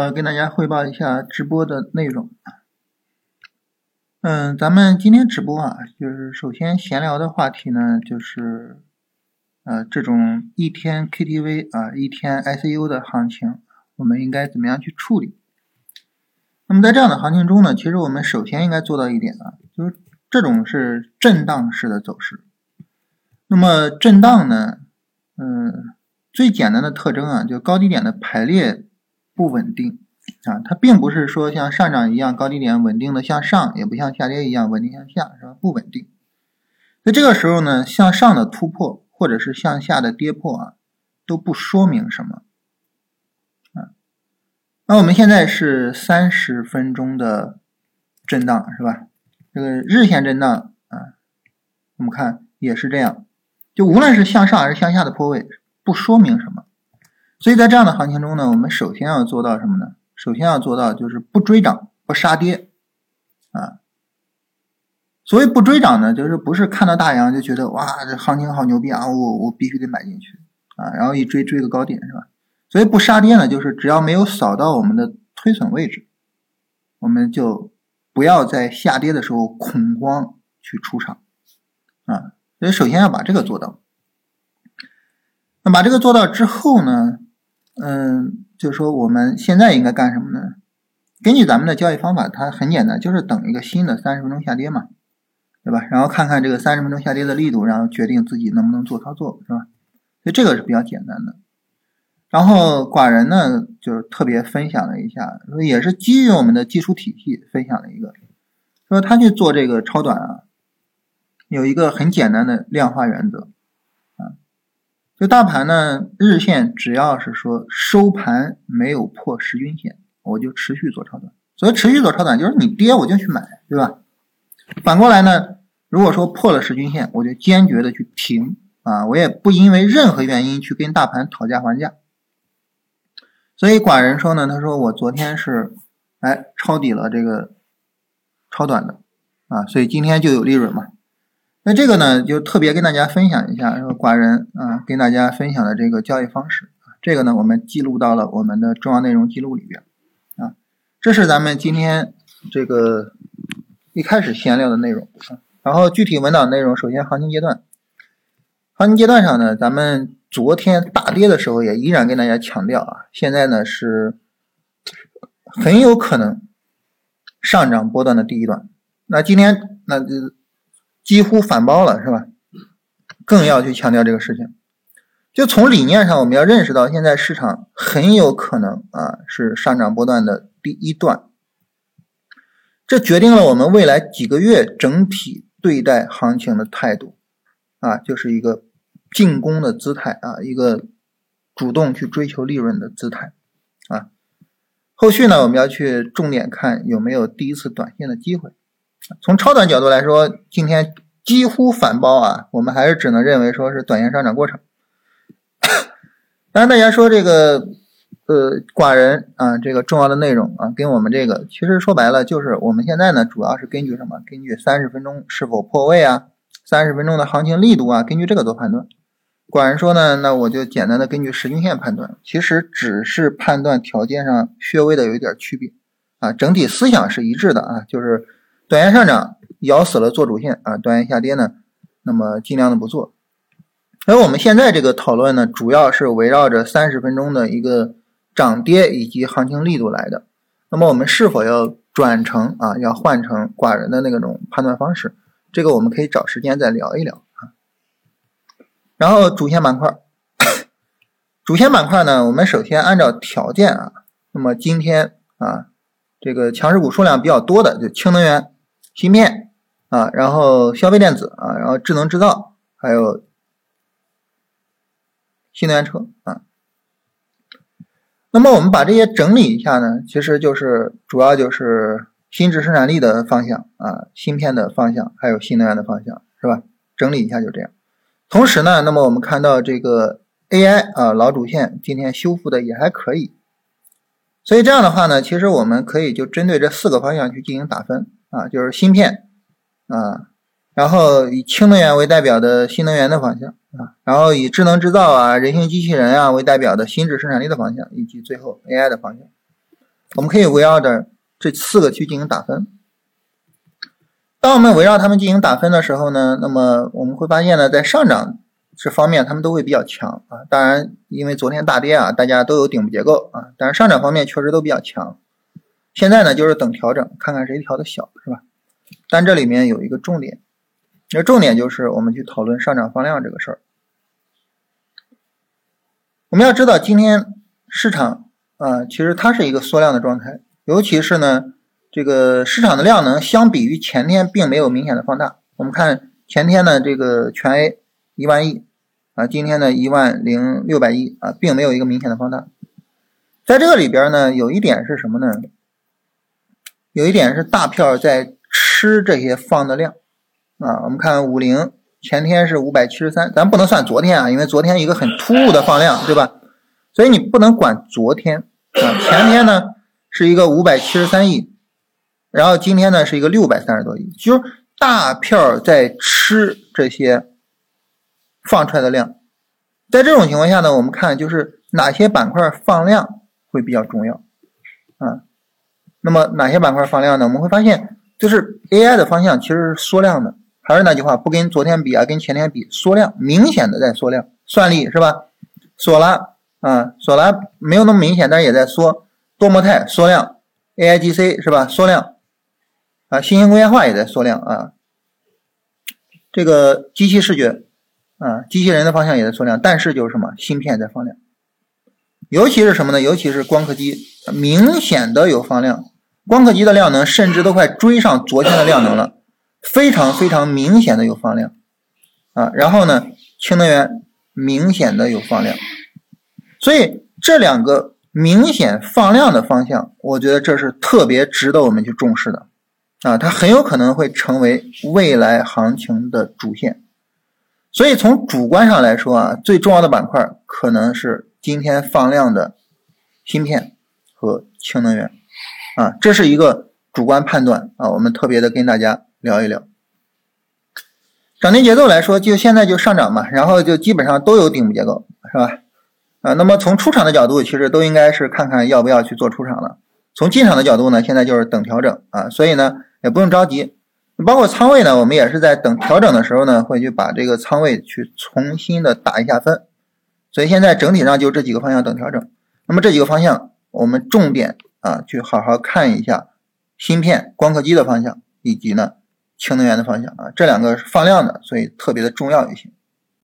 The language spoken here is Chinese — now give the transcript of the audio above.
呃，跟大家汇报一下直播的内容。嗯，咱们今天直播啊，就是首先闲聊的话题呢，就是呃，这种一天 KTV 啊，一天 ICU 的行情，我们应该怎么样去处理？那么在这样的行情中呢，其实我们首先应该做到一点啊，就是这种是震荡式的走势。那么震荡呢，嗯，最简单的特征啊，就高低点的排列。不稳定啊，它并不是说像上涨一样高低点稳定的向上，也不像下跌一样稳定向下，是吧？不稳定。那这个时候呢，向上的突破或者是向下的跌破啊，都不说明什么啊。那我们现在是三十分钟的震荡，是吧？这个日线震荡啊，我们看也是这样，就无论是向上还是向下的破位，不说明什么。所以在这样的行情中呢，我们首先要做到什么呢？首先要做到就是不追涨、不杀跌，啊，所谓不追涨呢，就是不是看到大阳就觉得哇，这行情好牛逼啊，我我必须得买进去啊，然后一追追个高点是吧？所以不杀跌呢，就是只要没有扫到我们的推损位置，我们就不要在下跌的时候恐慌去出场，啊，所以首先要把这个做到。那把这个做到之后呢？嗯，就是说我们现在应该干什么呢？根据咱们的交易方法，它很简单，就是等一个新的三十分钟下跌嘛，对吧？然后看看这个三十分钟下跌的力度，然后决定自己能不能做操作，是吧？所以这个是比较简单的。然后寡人呢，就是特别分享了一下，也是基于我们的技术体系分享了一个，说他去做这个超短啊，有一个很简单的量化原则。就大盘呢，日线只要是说收盘没有破十均线，我就持续做超短。所以持续做超短，就是你跌我就去买，对吧？反过来呢，如果说破了十均线，我就坚决的去停啊，我也不因为任何原因去跟大盘讨价还价。所以寡人说呢，他说我昨天是哎抄底了这个超短的啊，所以今天就有利润嘛。那这个呢，就特别跟大家分享一下，说寡人啊，跟大家分享的这个交易方式，这个呢，我们记录到了我们的重要内容记录里边啊，这是咱们今天这个一开始闲聊的内容啊，然后具体文档内容，首先行情阶段，行情阶段上呢，咱们昨天大跌的时候也依然跟大家强调啊，现在呢是很有可能上涨波段的第一段，那今天那就。几乎反包了，是吧？更要去强调这个事情。就从理念上，我们要认识到，现在市场很有可能啊是上涨波段的第一段。这决定了我们未来几个月整体对待行情的态度啊，就是一个进攻的姿态啊，一个主动去追求利润的姿态啊。后续呢，我们要去重点看有没有第一次短线的机会。从超短角度来说，今天几乎反包啊，我们还是只能认为说是短线上涨过程。当然，大家说这个呃寡人啊，这个重要的内容啊，跟我们这个其实说白了就是我们现在呢，主要是根据什么？根据三十分钟是否破位啊，三十分钟的行情力度啊，根据这个做判断。寡人说呢，那我就简单的根据十均线判断，其实只是判断条件上略微的有一点区别啊，整体思想是一致的啊，就是。短线上涨咬死了做主线啊，短线下跌呢，那么尽量的不做。而我们现在这个讨论呢，主要是围绕着三十分钟的一个涨跌以及行情力度来的。那么我们是否要转成啊，要换成寡人的那个种判断方式？这个我们可以找时间再聊一聊啊。然后主线板块，主线板块呢，我们首先按照条件啊，那么今天啊，这个强势股数量比较多的就氢能源。芯片啊，然后消费电子啊，然后智能制造，还有新能源车啊。那么我们把这些整理一下呢，其实就是主要就是新质生产力的方向啊，芯片的方向，还有新能源的方向，是吧？整理一下就这样。同时呢，那么我们看到这个 AI 啊老主线今天修复的也还可以，所以这样的话呢，其实我们可以就针对这四个方向去进行打分。啊，就是芯片啊，然后以氢能源为代表的新能源的方向啊，然后以智能制造啊、人形机器人啊为代表的新质生产力的方向，以及最后 AI 的方向。我们可以围绕着这四个去进行打分。当我们围绕它们进行打分的时候呢，那么我们会发现呢，在上涨这方面，它们都会比较强啊。当然，因为昨天大跌啊，大家都有顶部结构啊，但是上涨方面确实都比较强。现在呢，就是等调整，看看谁调的小，是吧？但这里面有一个重点，那重点就是我们去讨论上涨放量这个事儿。我们要知道，今天市场啊，其实它是一个缩量的状态，尤其是呢，这个市场的量能相比于前天并没有明显的放大。我们看前天呢，这个全 A 一万亿啊，今天呢一万零六百亿啊，并没有一个明显的放大。在这个里边呢，有一点是什么呢？有一点是大票在吃这些放的量啊。我们看五零。前天是五百七十三，咱不能算昨天啊，因为昨天一个很突兀的放量，对吧？所以你不能管昨天啊。前天呢是一个五百七十三亿，然后今天呢是一个六百三十多亿，就是大票在吃这些放出来的量。在这种情况下呢，我们看就是哪些板块放量会比较重要啊？那么哪些板块放量呢？我们会发现，就是 AI 的方向其实是缩量的。还是那句话，不跟昨天比啊，跟前天比，缩量明显的在缩量。算力是吧？索拉啊，索拉没有那么明显，但是也在缩。多模态缩量，AIGC 是吧？缩量啊，新型工业化也在缩量啊。这个机器视觉啊，机器人的方向也在缩量，但是就是什么？芯片在放量，尤其是什么呢？尤其是光刻机，明显的有放量，光刻机的量能甚至都快追上昨天的量能了。非常非常明显的有放量啊，然后呢，氢能源明显的有放量，所以这两个明显放量的方向，我觉得这是特别值得我们去重视的啊，它很有可能会成为未来行情的主线。所以从主观上来说啊，最重要的板块可能是今天放量的芯片和氢能源啊，这是一个主观判断啊，我们特别的跟大家。聊一聊涨跌节奏来说，就现在就上涨嘛，然后就基本上都有顶部结构，是吧？啊，那么从出场的角度，其实都应该是看看要不要去做出场了。从进场的角度呢，现在就是等调整啊，所以呢也不用着急。包括仓位呢，我们也是在等调整的时候呢，会去把这个仓位去重新的打一下分。所以现在整体上就这几个方向等调整。那么这几个方向，我们重点啊去好好看一下芯片、光刻机的方向，以及呢。氢能源的方向啊，这两个是放量的，所以特别的重要一些。